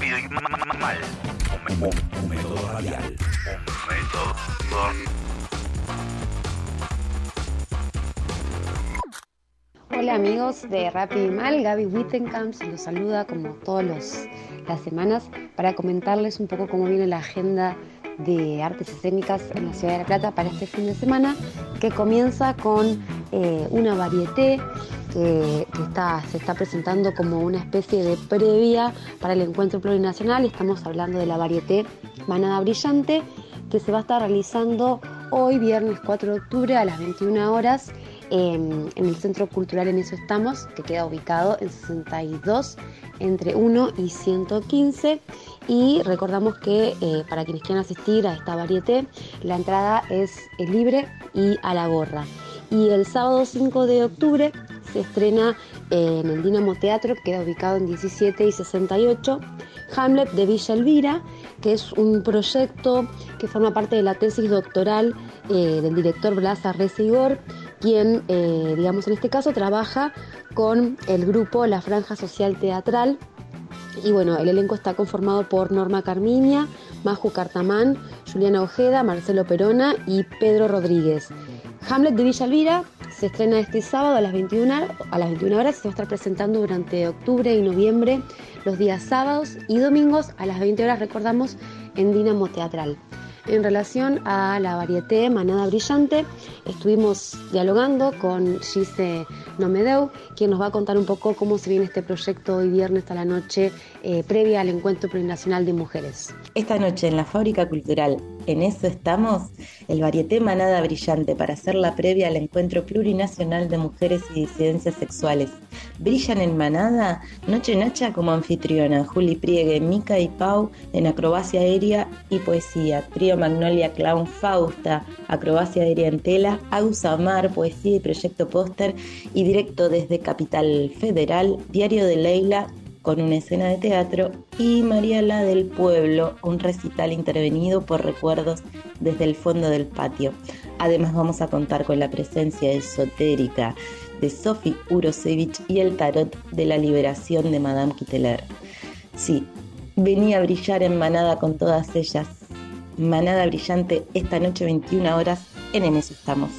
rápido y ma- ma- ma- mal. Un, un- Un método radial. un método. Hola amigos de Rápido y Mal, Gaby Wittenkamp los saluda como todas las semanas para comentarles un poco cómo viene la agenda de artes escénicas en la ciudad de La Plata para este fin de semana, que comienza con eh, una varieté que, se está presentando como una especie de previa para el encuentro plurinacional. Estamos hablando de la varieté Manada Brillante, que se va a estar realizando hoy, viernes 4 de octubre, a las 21 horas en, el Centro Cultural En Eso Estamos, que queda ubicado en 62 entre 1 y 115. Y recordamos que eh, para quienes quieran asistir a esta varieté, la entrada es libre y a la gorra. Y el sábado 5 de octubre se estrena eh, en el Dinamo Teatro, que queda ubicado en 17 y 68, Hamlet de Villa Elvira, que es un proyecto que forma parte de la tesis doctoral eh, del director Blas Arrece Igor, quien, eh, digamos, en este caso trabaja con el grupo La Franja Social Teatral. Y bueno, el elenco está conformado por Norma Carmiña, Maju Cartamán, Juliana Ojeda, Marcelo Perona y Pedro Rodríguez. Hamlet de Villa Elvira se estrena este sábado a las 21, a las 21 horas y se va a estar presentando durante octubre y noviembre los días sábados y domingos a las 20 horas, recordamos, en Dinamo Teatral. En relación a la varieté Manada Brillante, estuvimos dialogando con Gise Nomedeu, quien nos va a contar un poco cómo se viene este proyecto hoy viernes a la noche, eh, previa al Encuentro Plurinacional de Mujeres. Esta noche en la Fábrica Cultural, en eso estamos, el varieté Manada Brillante para hacer la previa al Encuentro Plurinacional de Mujeres y Disidencias Sexuales. Brillan en Manada Noche Nacha como anfitriona, Juli Priegue, Mica y Pau en acrobacia aérea y poesía, Trío Magnolia Clown Fausta, acrobacia aérea en tela, Agus poesía y proyecto póster y directo desde Capital Federal, Diario de Leila con una escena de teatro y Mariela del Pueblo, un recital intervenido por recuerdos desde el fondo del patio. Además vamos a contar con la presencia esotérica de Sophie Urosevich y el tarot de la liberación de Madame Kitteler. Sí, venía a brillar en manada con todas ellas. Manada brillante esta noche 21 horas, en eso estamos.